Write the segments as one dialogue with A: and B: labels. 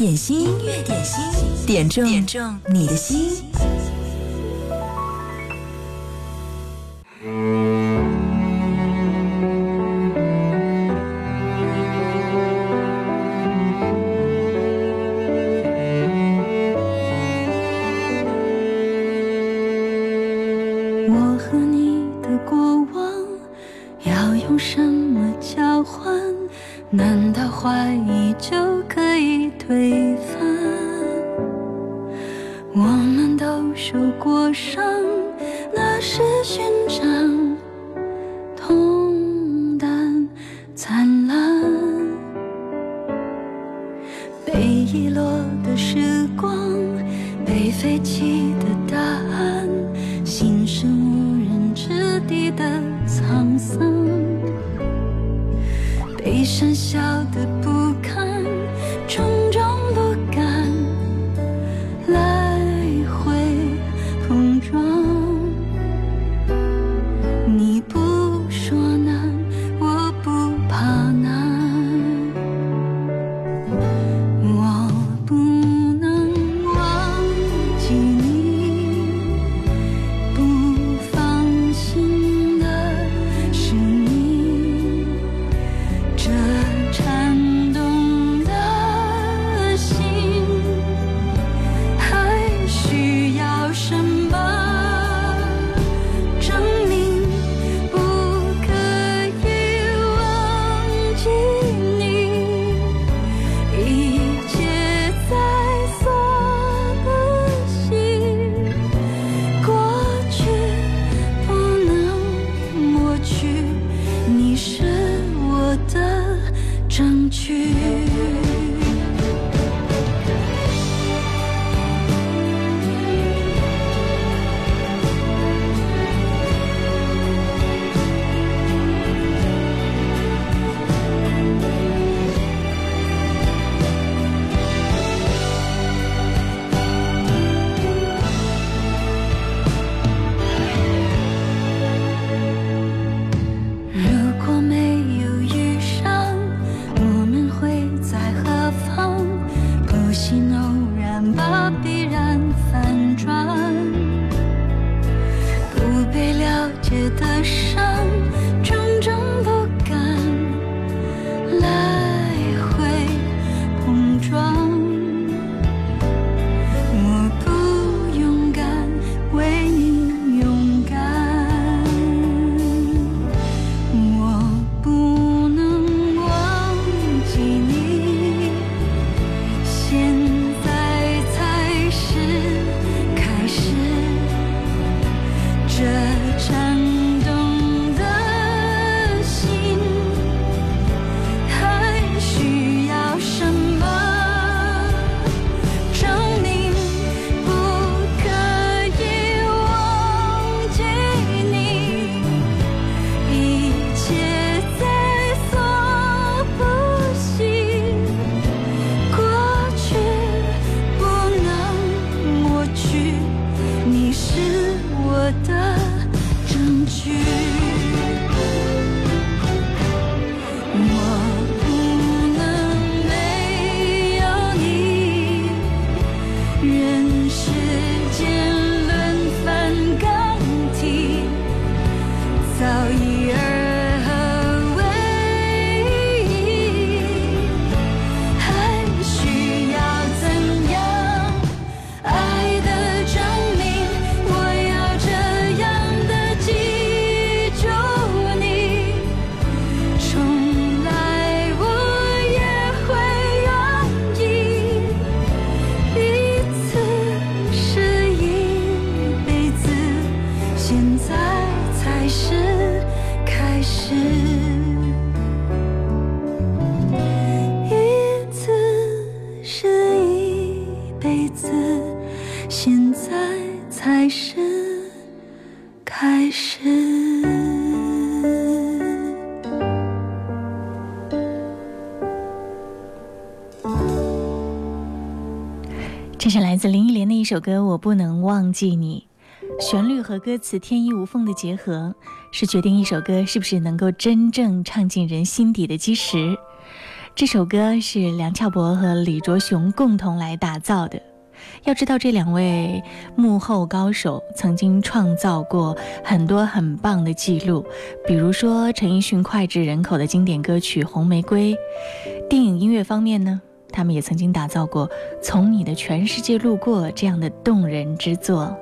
A: 点心，音乐点心，点中点中你的心。
B: 在林忆莲的一首歌我不能忘记你旋律和歌词天衣无缝的结合是决定一首歌是不是能够真正唱进人心底的基石。这首歌是梁翘柏和李卓雄共同来打造的。要知道这两位幕后高手曾经创造过很多很棒的记录比如说陈奕迅脍炙人口的经典歌曲红玫瑰电影音乐方面呢？他们也曾经打造过《从你的全世界路过》这样的动人之作。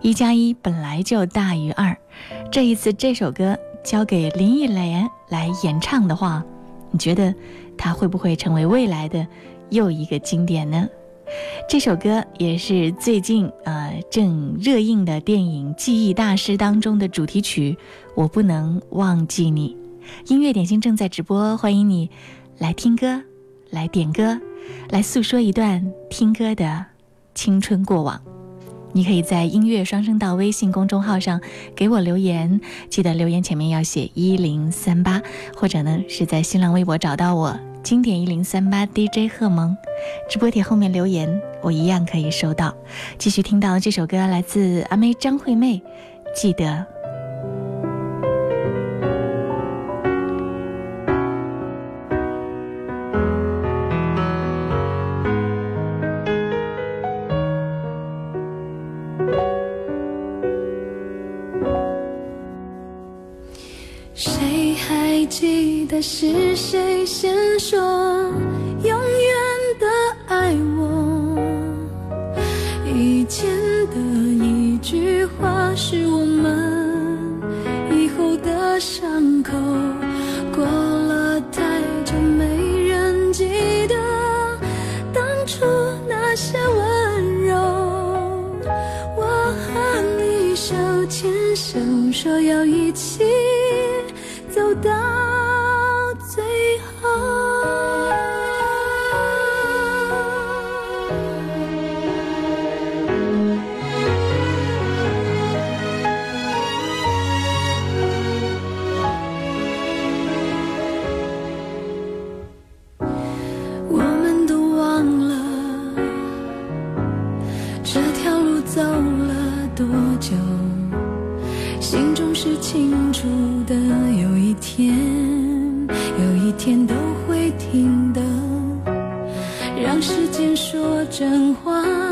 B: 一加一本来就大于二，这一次这首歌交给林忆莲来演唱的话，你觉得它会不会成为未来的又一个经典呢？这首歌也是最近呃正热映的电影《记忆大师》当中的主题曲，我不能忘记你。音乐点心正在直播，欢迎你来听歌，来点歌，来诉说一段听歌的青春过往。你可以在音乐双声道微信公众号上给我留言，记得留言前面要写一零三八，或者呢是在新浪微博找到我。经典一零三八 DJ 贺蒙，直播帖后面留言，我一样可以收到。继续听到这首歌，来自阿妹张惠妹，记得。
C: 说真话。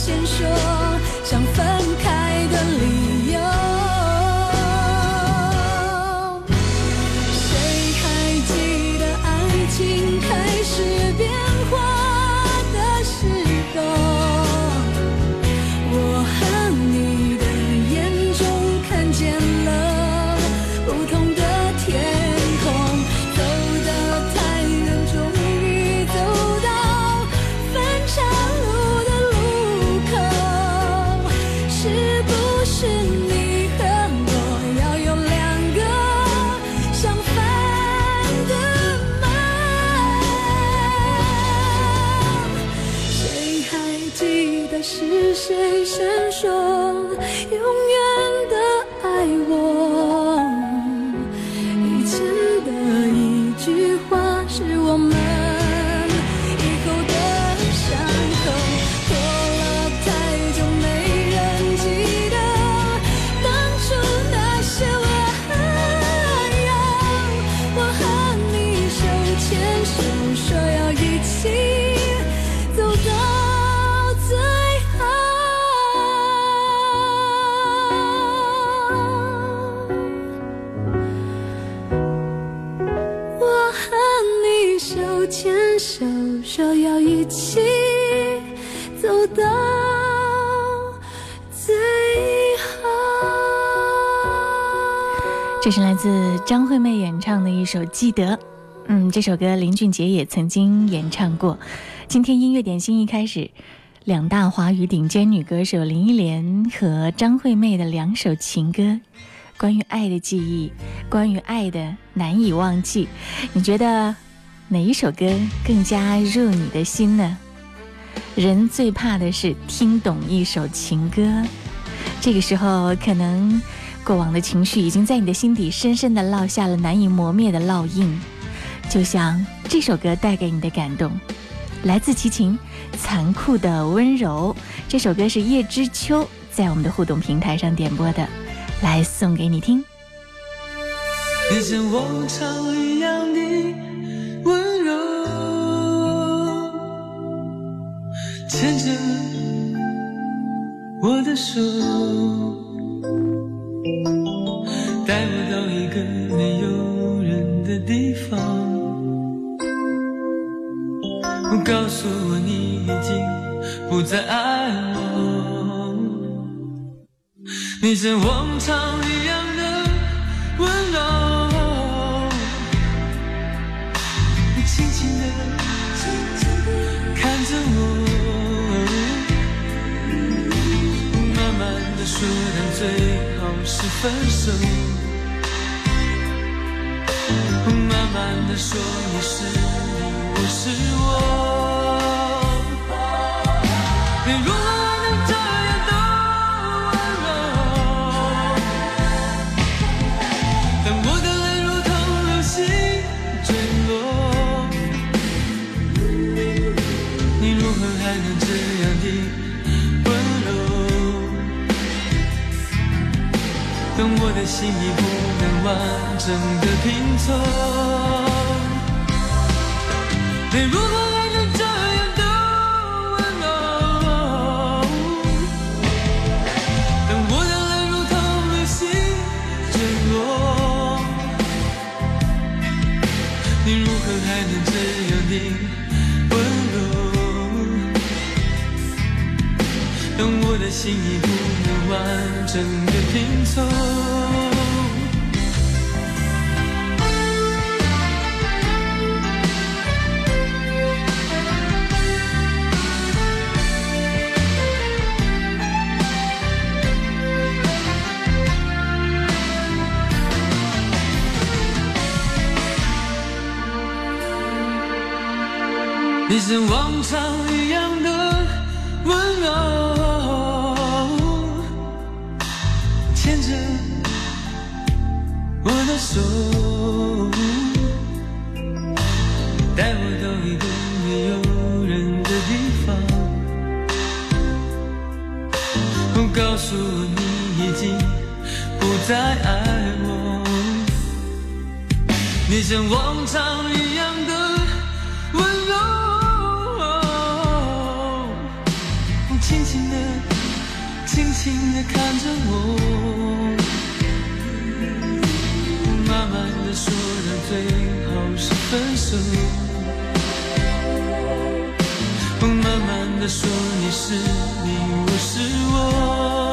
C: 先说。牵手说要一起走到最后
B: 这是来自张惠妹演唱的一首《记得》。嗯，这首歌林俊杰也曾经演唱过。今天音乐点心一开始，两大华语顶尖女歌手林忆莲和张惠妹的两首情歌，关于爱的记忆，关于爱的难以忘记。你觉得哪一首歌更加入你的心呢？人最怕的是听懂一首情歌，这个时候可能。过往的情绪已经在你的心底深深的烙下了难以磨灭的烙印，就像这首歌带给你的感动，来自齐秦，《残酷的温柔》。这首歌是叶知秋在我们的互动平台上点播的，来送给你听。
D: 你像往常一样的牵着我的手。带我到一个没有人的地方，告诉我你已经不再爱我。你像往常一样的温柔，你轻轻地看着我，慢的说，但最好是分手。慢慢的说，你是你，我是我。你如何心已不能完整的拼凑。你如何还能这样的温柔？当我的泪如同流星坠落，你如何还能这样的温柔？当我的心已不能完整的拼凑。你像往常一样的温柔，的手，带我到一个没有人的地方，告诉我你已经不再爱我。你像往常一样的温柔。轻轻的，轻轻的看着我，说，到最后是分手。慢慢的说，你是你，我是我。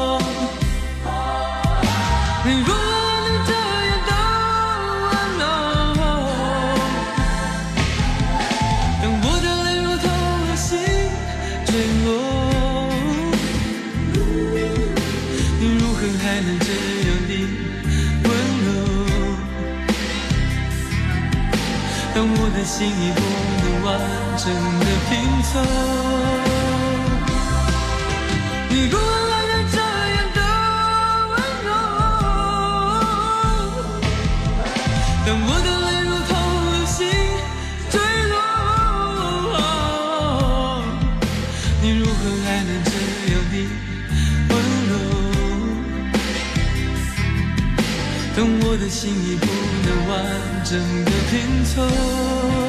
D: 的心已不能完整的拼凑你如何还能这样的温柔？当我的泪如同流星坠落你如何还能这样的温柔当我的心已整的拼凑。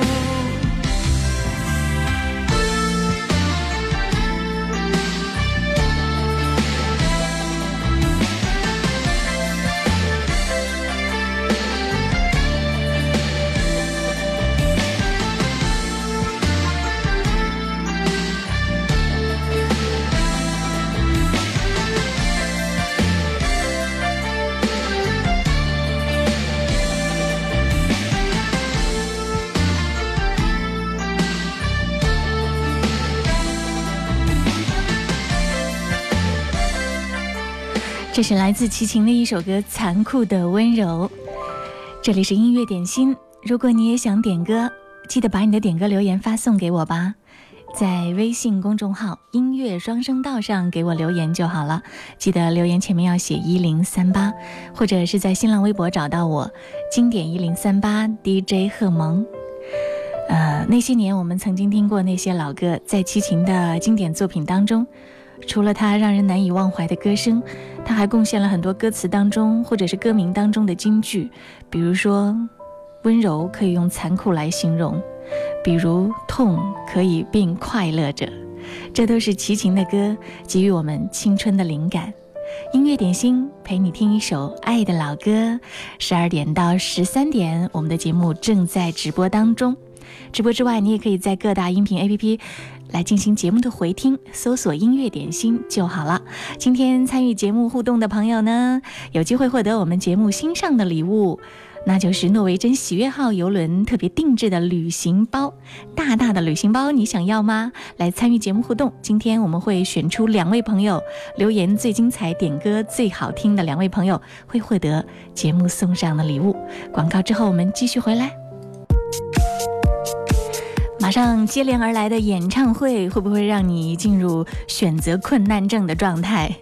B: 这是来自齐秦的一首歌《残酷的温柔》。这里是音乐点心，如果你也想点歌，记得把你的点歌留言发送给我吧，在微信公众号“音乐双声道”上给我留言就好了。记得留言前面要写一零三八，或者是在新浪微博找到我“经典一零三八 DJ 贺萌”。呃，那些年我们曾经听过那些老歌，在齐秦的经典作品当中。除了他让人难以忘怀的歌声，他还贡献了很多歌词当中或者是歌名当中的金句，比如说“温柔”可以用“残酷”来形容，比如“痛”可以并快乐着”，这都是齐秦的歌给予我们青春的灵感。音乐点心陪你听一首爱的老歌，十二点到十三点，我们的节目正在直播当中。直播之外，你也可以在各大音频 APP。来进行节目的回听，搜索“音乐点心”就好了。今天参与节目互动的朋友呢，有机会获得我们节目新上的礼物，那就是诺维珍喜悦号游轮特别定制的旅行包，大大的旅行包，你想要吗？来参与节目互动，今天我们会选出两位朋友，留言最精彩、点歌最好听的两位朋友会获得节目送上的礼物。广告之后，我们继续回来。马上接连而来的演唱会会不会让你进入选择困难症的状态？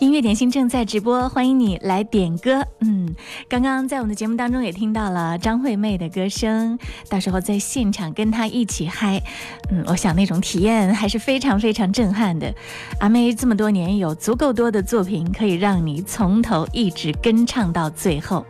B: 音乐点心正在直播，欢迎你来点歌。嗯，刚刚在我们的节目当中也听到了张惠妹的歌声，到时候在现场跟她一起嗨，嗯，我想那种体验还是非常非常震撼的。阿妹这么多年有足够多的作品可以让你从头一直跟唱到最后。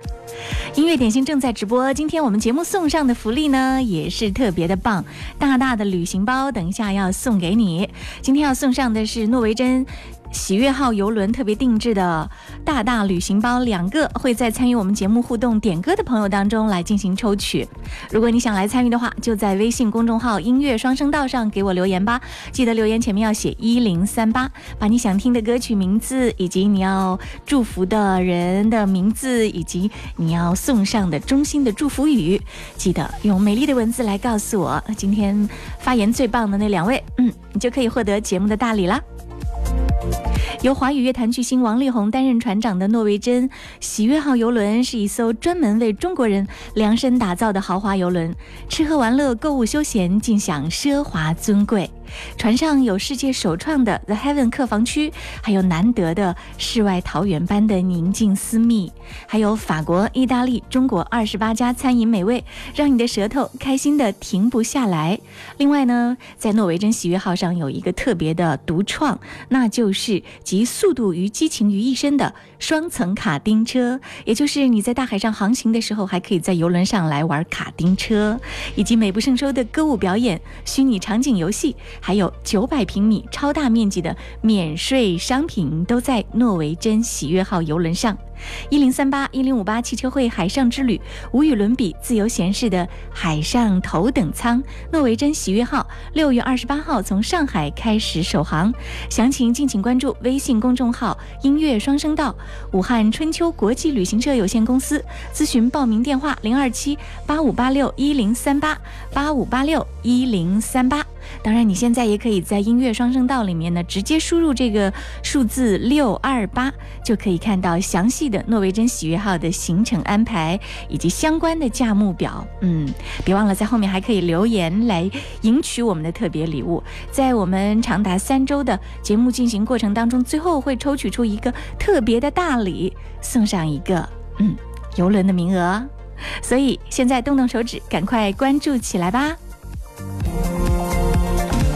B: 音乐点心正在直播，今天我们节目送上的福利呢，也是特别的棒，大大的旅行包，等一下要送给你。今天要送上的是诺维珍。喜悦号游轮特别定制的大大旅行包两个，会在参与我们节目互动点歌的朋友当中来进行抽取。如果你想来参与的话，就在微信公众号“音乐双声道”上给我留言吧。记得留言前面要写一零三八，把你想听的歌曲名字，以及你要祝福的人的名字，以及你要送上的衷心的祝福语，记得用美丽的文字来告诉我。今天发言最棒的那两位，嗯，你就可以获得节目的大礼了。由华语乐坛巨星王力宏担任船长的诺维珍喜悦号游轮是一艘专门为中国人量身打造的豪华游轮，吃喝玩乐、购物休闲尽享奢华尊贵。船上有世界首创的 The Heaven 客房区，还有难得的世外桃源般的宁静私密，还有法国、意大利、中国二十八家餐饮美味，让你的舌头开心的停不下来。另外呢，在诺维珍喜悦号上有一个特别的独创，那就是集速度与激情于一身的双层卡丁车，也就是你在大海上航行的时候，还可以在游轮上来玩卡丁车，以及美不胜收的歌舞表演、虚拟场景游戏。还有九百平米超大面积的免税商品都在诺维珍喜悦号游轮上。一零三八一零五八汽车会海上之旅，无与伦比、自由闲适的海上头等舱，诺维珍喜悦号六月二十八号从上海开始首航，详情敬请关注微信公众号“音乐双声道”。武汉春秋国际旅行社有限公司咨询报名电话：零二七八五八六一零三八八五八六一零三八。当然，你现在也可以在音乐双声道里面呢，直接输入这个数字六二八，就可以看到详细的诺维珍喜悦号的行程安排以及相关的价目表。嗯，别忘了在后面还可以留言来赢取我们的特别礼物。在我们长达三周的节目进行过程当中，最后会抽取出一个特别的大礼，送上一个嗯游轮的名额。所以现在动动手指，赶快关注起来吧。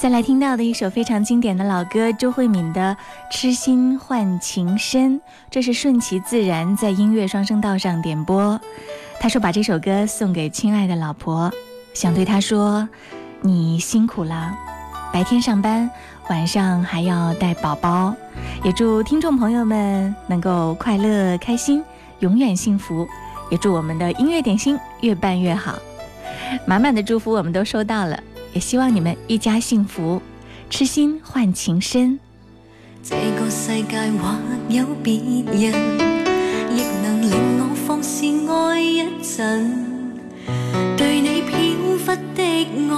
B: 再来听到的一首非常经典的老歌，周慧敏的《痴心换情深》，这是顺其自然在音乐双声道上点播。他说把这首歌送给亲爱的老婆，想对她说：“你辛苦了，白天上班，晚上还要带宝宝。”也祝听众朋友们能够快乐开心，永远幸福。也祝我们的音乐点心越办越好。满满的祝福我们都收到了。也希望你们一家幸福，痴心换情深。
C: 这个世界或有别人，亦能令我放肆爱一阵。对你飘忽的爱，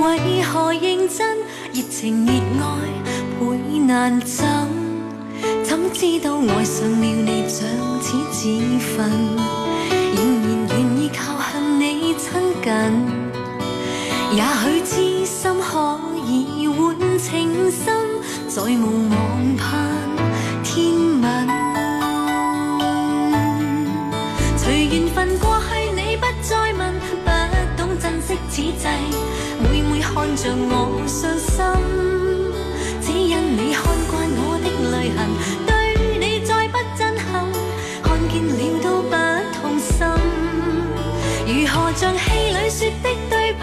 C: 为何认真？热情热爱倍难枕。怎知道爱上了你像似自焚，仍然愿意靠向你亲近。也许痴心可以换情深，再无望盼天吻。随缘分过去，你不再问，不懂珍惜此际，每每看着我伤心，只因你看惯我的泪痕，对你再不震撼，看见了都不痛心，如何像戏里说的？对白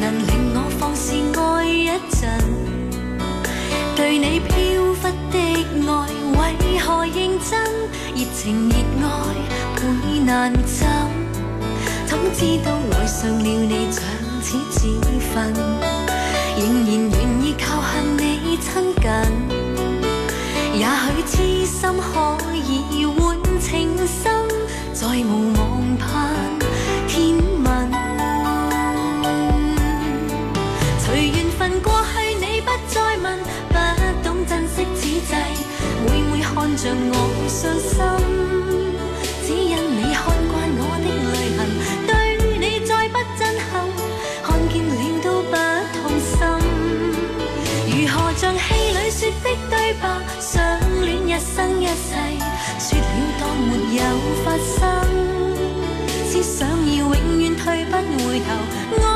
C: 能令我放肆爱一阵。对你飘忽的爱，为何认真？热情热爱倍难枕，怎知道爱上了你像此自焚，仍然愿意靠恨你亲近。也许痴心可以换情深，再无望。像我伤心，只因你看惯我的泪痕，对你再不真恳，看见了都不痛心。如何像戏里说的对白，想恋一生一世，说了当没有发生，只想要永远退不回头。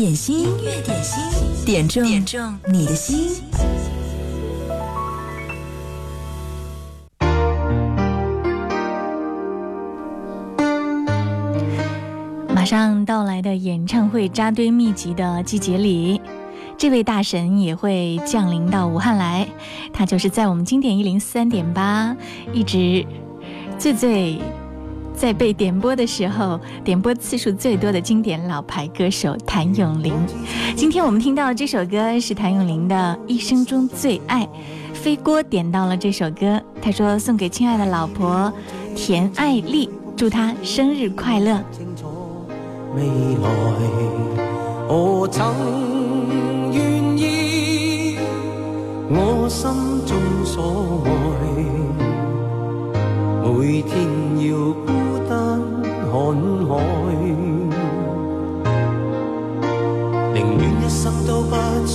A: 点心，音乐点心，点中点中你的心。
B: 马上到来的演唱会扎堆密集的季节里，这位大神也会降临到武汉来。他就是在我们经典一零三点八一直最最。在被点播的时候，点播次数最多的经典老牌歌手谭咏麟。今天我们听到的这首歌是谭咏麟的一生中最爱。飞锅点到了这首歌，他说送给亲爱的老婆田爱丽，祝她生日快乐。
E: 未来，我曾愿意，我心中所爱，每天要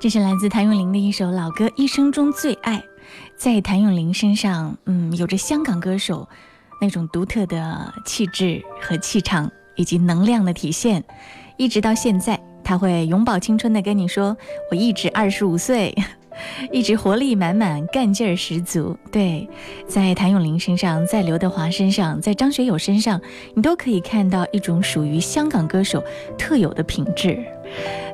B: 这是来自谭咏麟的一首老歌《一生中最爱》。在谭咏麟身上，嗯，有着香港歌手那种独特的气质和气场，以及能量的体现。一直到现在，他会永葆青春的跟你说：“我一直二十五岁，一直活力满满，干劲儿十足。”对，在谭咏麟身上，在刘德华身上，在张学友身上，你都可以看到一种属于香港歌手特有的品质。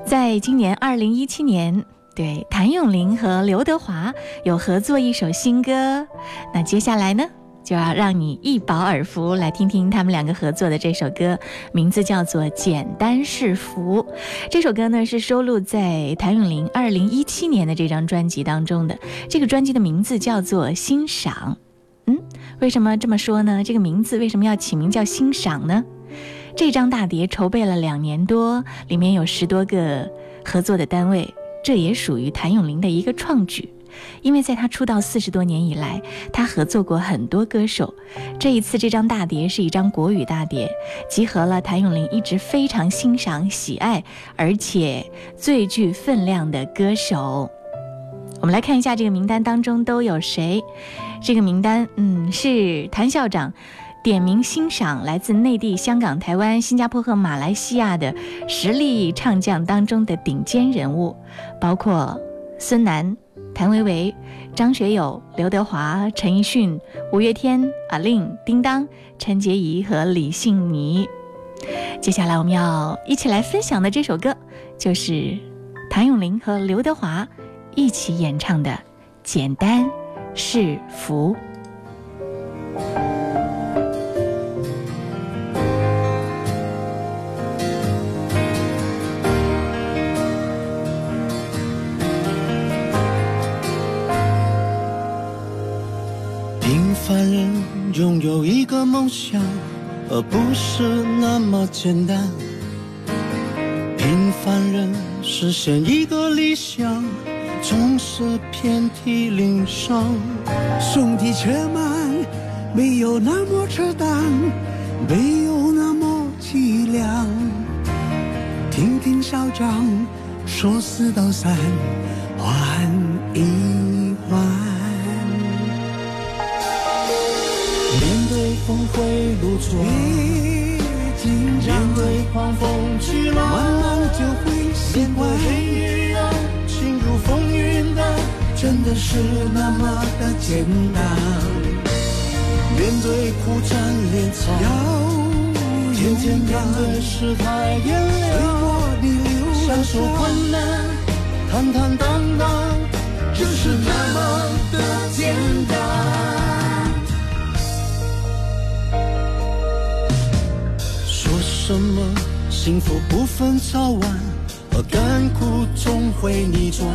B: 在今年二零一七年，对谭咏麟和刘德华有合作一首新歌。那接下来呢，就要让你一饱耳福，来听听他们两个合作的这首歌，名字叫做《简单是福》。这首歌呢是收录在谭咏麟二零一七年的这张专辑当中的。这个专辑的名字叫做《欣赏》。嗯，为什么这么说呢？这个名字为什么要起名叫欣赏呢？这张大碟筹备了两年多，里面有十多个合作的单位，这也属于谭咏麟的一个创举。因为在他出道四十多年以来，他合作过很多歌手。这一次这张大碟是一张国语大碟，集合了谭咏麟一直非常欣赏、喜爱，而且最具分量的歌手。我们来看一下这个名单当中都有谁。这个名单，嗯，是谭校长点名欣赏来自内地、香港、台湾、新加坡和马来西亚的实力唱将当中的顶尖人物，包括孙楠、谭维维、张学友、刘德华、陈奕迅、五月天、阿令、叮当、陈洁仪和李信妮。接下来我们要一起来分享的这首歌，就是谭咏麟和刘德华一起演唱的《简单是福》。
F: 人拥有一个梦想，而不是那么简单。平凡人实现一个理想，总是遍体鳞伤。
G: 兄弟且慢，没有那么扯淡，没有那么凄凉。听听校长说四道三，缓一会露出，
F: 面对狂风巨浪，
G: 慢慢就会习惯。
F: 黑与暗，侵入风云的，真的是那么的简单。面对苦战连草，
G: 要
F: 天天面
G: 勇敢，
F: 对世态炎凉，
G: 我逆流
F: 享受困难，坦坦荡荡，就是那么的简单。什么幸福不分早晚，而甘苦总会逆转。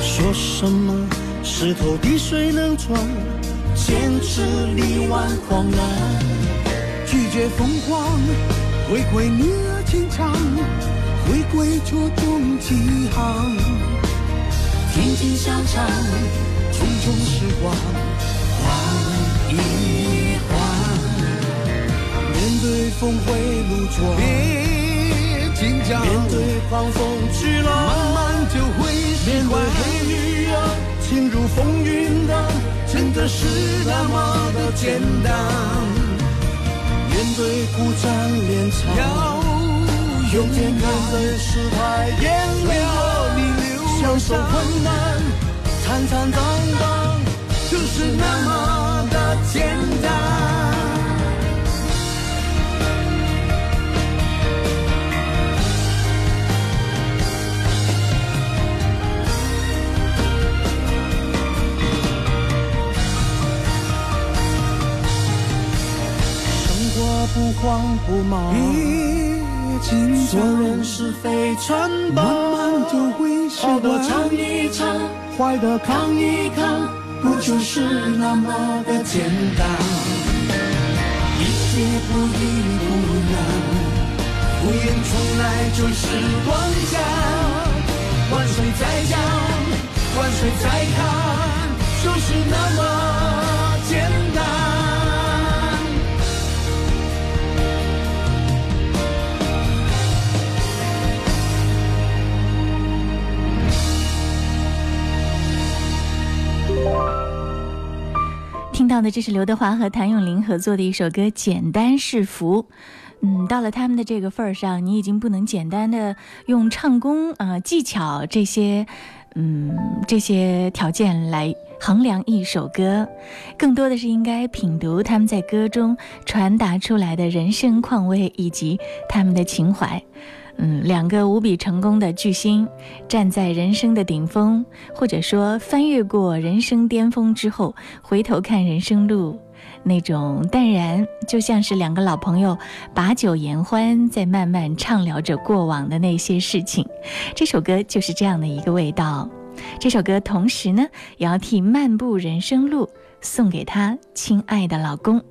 F: 说什么石头滴水能穿，坚持力挽狂澜。
G: 拒绝疯狂，回归女儿情长，回归做重几行。
F: 听听小唱，匆匆时光换一。对峰回路转，
G: 别紧张，
F: 面对狂风巨浪，
G: 慢慢就会习
F: 面对
G: 惯。
F: 黑雨啊，轻如风云的，真的是那么的简单。面对孤战连草，
G: 要勇
F: 天天面
G: 敢，
F: 对世态炎
G: 流
F: 享受困难，坦坦荡荡，就是那么的简单。不慌不忙，
G: 别紧
F: 做
G: 张，
F: 人是非穿帮，
G: 慢慢就会习
F: 好的尝。一尝，坏的扛一扛，不就是那么的简单？一切不易不难，敷衍从来就是妄想。万水再讲，万水再看，就是那么
B: 听到的这是刘德华和谭咏麟合作的一首歌《简单是福》。嗯，到了他们的这个份儿上，你已经不能简单的用唱功啊、技巧这些，嗯，这些条件来衡量一首歌，更多的是应该品读他们在歌中传达出来的人生况味以及他们的情怀。嗯，两个无比成功的巨星，站在人生的顶峰，或者说翻越过人生巅峰之后，回头看人生路，那种淡然，就像是两个老朋友把酒言欢，在慢慢畅聊着过往的那些事情。这首歌就是这样的一个味道。这首歌同时呢，也要替漫步人生路送给她亲爱的老公。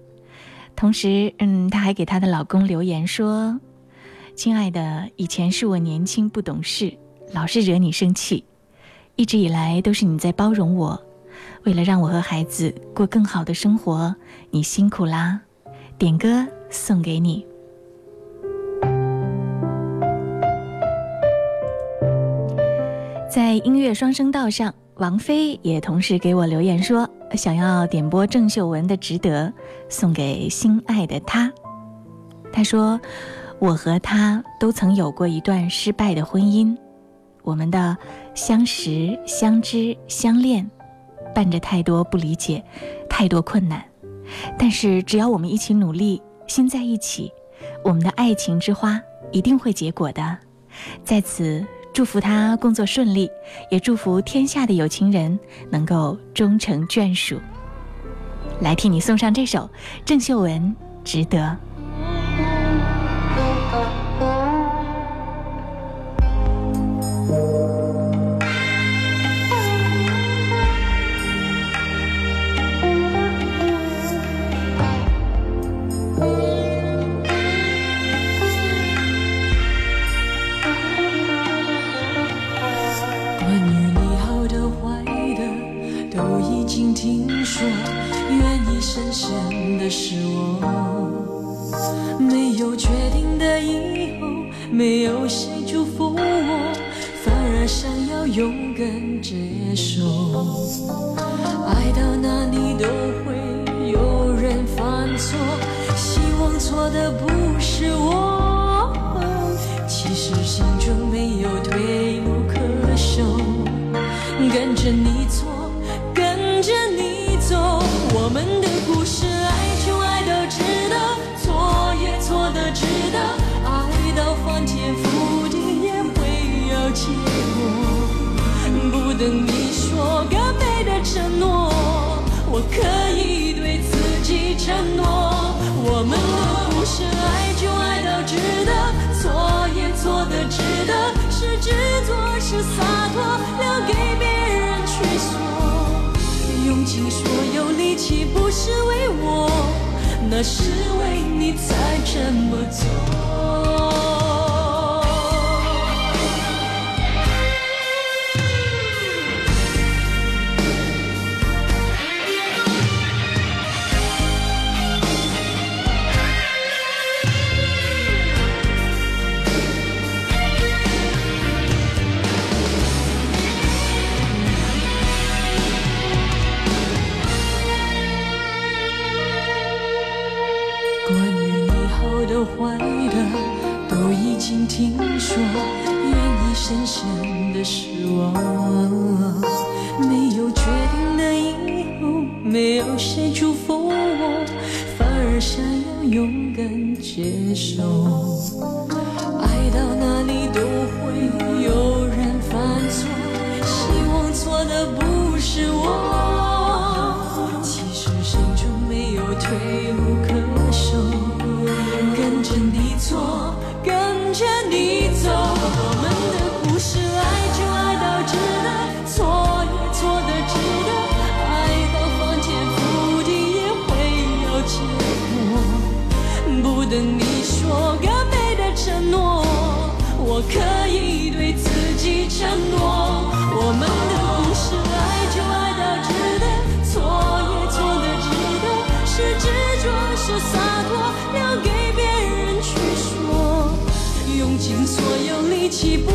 B: 同时，嗯，她还给她的老公留言说。亲爱的，以前是我年轻不懂事，老是惹你生气。一直以来都是你在包容我，为了让我和孩子过更好的生活，你辛苦啦。点歌送给你。在音乐双声道上，王菲也同时给我留言说，想要点播郑秀文的《值得》，送给心爱的他。他说：“我和他都曾有过一段失败的婚姻，我们的相识、相知、相恋，伴着太多不理解，太多困难。但是只要我们一起努力，心在一起，我们的爱情之花一定会结果的。”在此。祝福他工作顺利，也祝福天下的有情人能够终成眷属。来替你送上这首郑秀文《值得》。
A: 那是为你才这么做。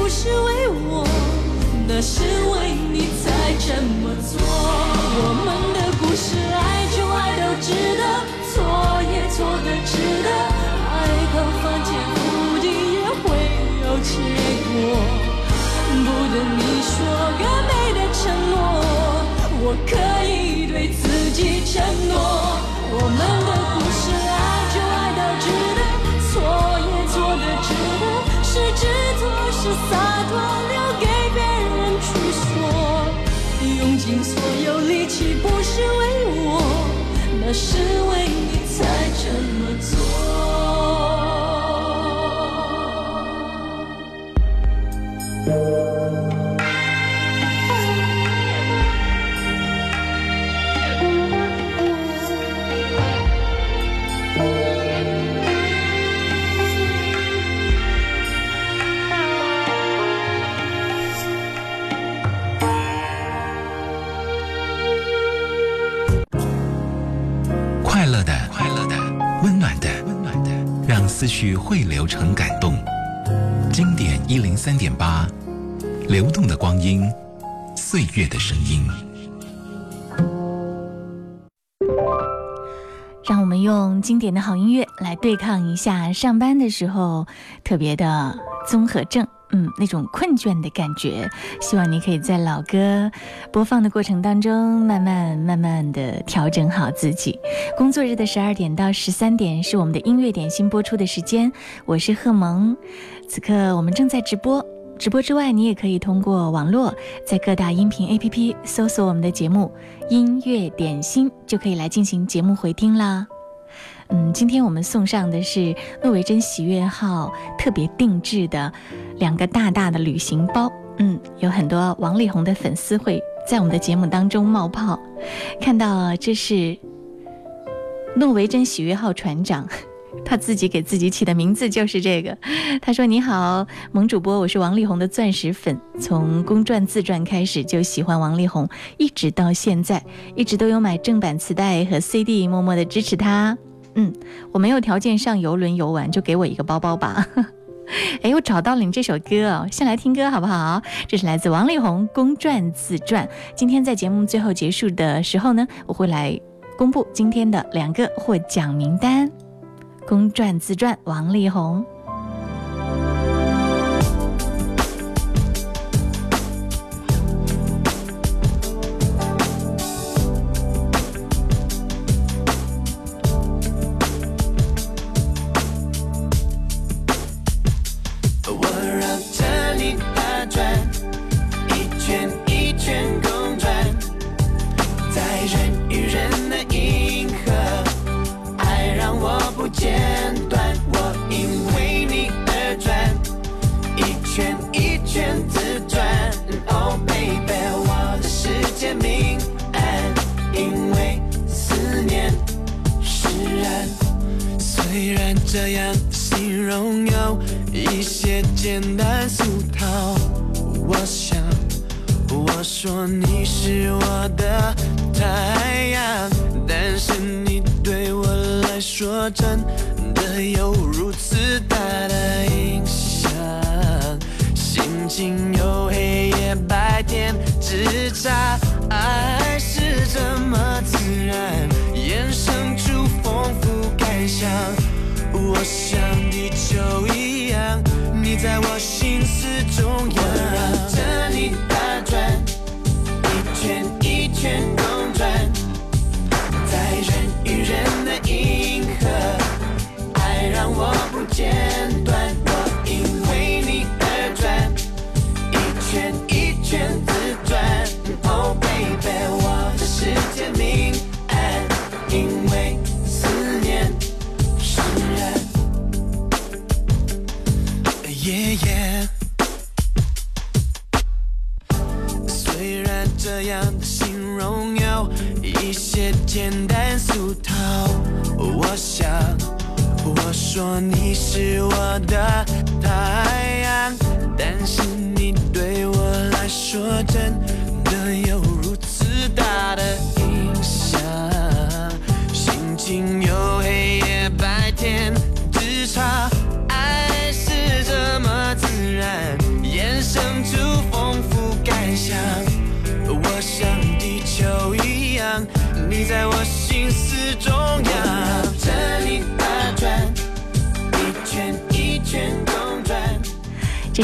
A: 是为我，那是为你才这么做。我们的故事，爱就爱到值得，错也错的值得，爱到翻天覆地也会有结果。不等你说个美的承诺，我可以对自己承诺。我们的故那是为你。
H: 思绪汇流成感动。经典一零三点八，流动的光阴，岁月的声音。
B: 让我们用经典的好音乐来对抗一下上班的时候特别的综合症。嗯，那种困倦的感觉，希望你可以在老歌播放的过程当中，慢慢慢慢的调整好自己。工作日的十二点到十三点是我们的音乐点心播出的时间，我是贺萌，此刻我们正在直播。直播之外，你也可以通过网络，在各大音频 APP 搜索我们的节目《音乐点心》，就可以来进行节目回听啦。嗯，今天我们送上的是诺维珍喜悦号特别定制的两个大大的旅行包。嗯，有很多王力宏的粉丝会在我们的节目当中冒泡，看到这是诺维珍喜悦号船长，他自己给自己起的名字就是这个。他说：“你好，萌主播，我是王力宏的钻石粉，从公转自传开始就喜欢王力宏，一直到现在，一直都有买正版磁带和 CD，默默的支持他。”嗯，我没有条件上游轮游玩，就给我一个包包吧。哎，我找到了你这首歌哦，先来听歌好不好？这是来自王力宏《公转自传》。今天在节目最后结束的时候呢，我会来公布今天的两个获奖名单，《公转自传》王力宏。说你说你是我
I: 的太阳但是你对我来说真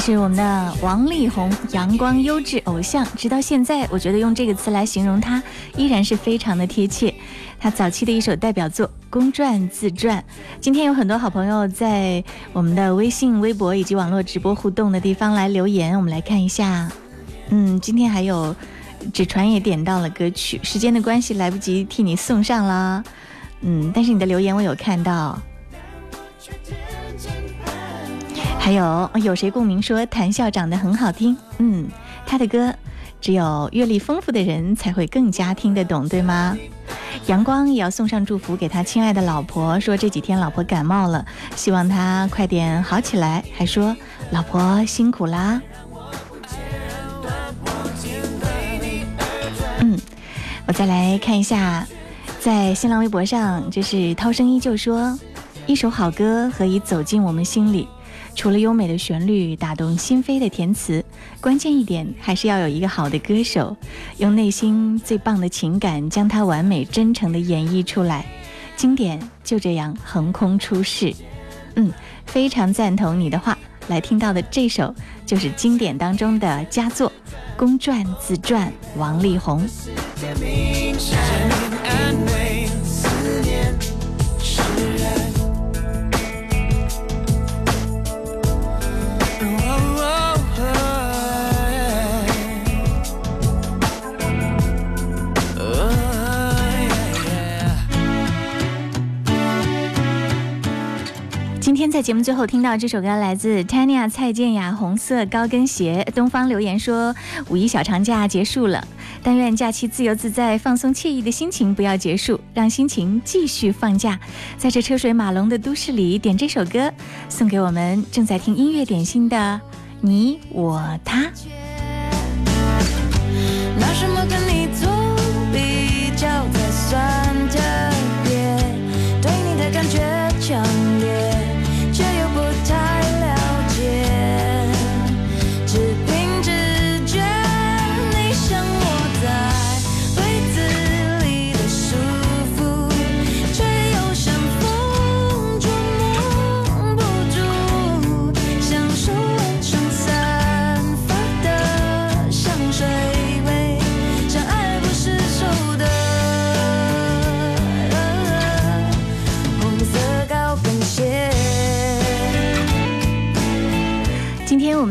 B: 是我们的王力宏，阳光优质偶像。直到现在，我觉得用这个词来形容他，依然是非常的贴切。他早期的一首代表作《公转自传》。今天有很多好朋友在我们的微信、微博以及网络直播互动的地方来留言，我们来看一下。嗯，今天还有纸船也点到了歌曲，时间的关系来不及替你送上了。嗯，但是你的留言我有看到。还有有谁共鸣说谭笑长得很好听？嗯，他的歌只有阅历丰富的人才会更加听得懂，对吗？阳光也要送上祝福给他亲爱的老婆，说这几天老婆感冒了，希望他快点好起来。还说老婆辛苦啦。嗯，我再来看一下在新浪微博上，这是涛声依旧说，一首好歌何以走进我们心里？除了优美的旋律、打动心扉的填词，关键一点还是要有一个好的歌手，用内心最棒的情感将它完美真诚地演绎出来。经典就这样横空出世。嗯，非常赞同你的话。来听到的这首就是经典当中的佳作《公传自传》，王力宏。今天在节目最后听到这首歌，来自 Tanya 蔡健雅《红色高跟鞋》。东方留言说，五一小长假结束了，但愿假期自由自在、放松惬意的心情不要结束，让心情继续放假。在这车水马龙的都市里，点这首歌送给我们正在听音乐点心的你、我、他。
C: 拿什么跟你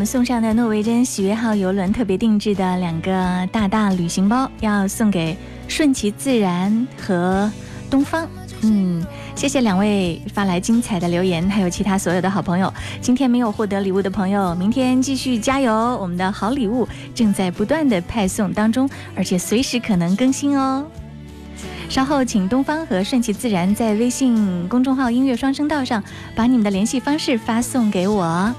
B: 送上的诺维珍喜悦号游轮特别定制的两个大大旅行包，要送给顺其自然和东方。嗯，谢谢两位发来精彩的留言，还有其他所有的好朋友。今天没有获得礼物的朋友，明天继续加油！我们的好礼物正在不断的派送当中，而且随时可能更新哦。稍后请东方和顺其自然在微信公众号“音乐双声道”上把你们的联系方式发送给我。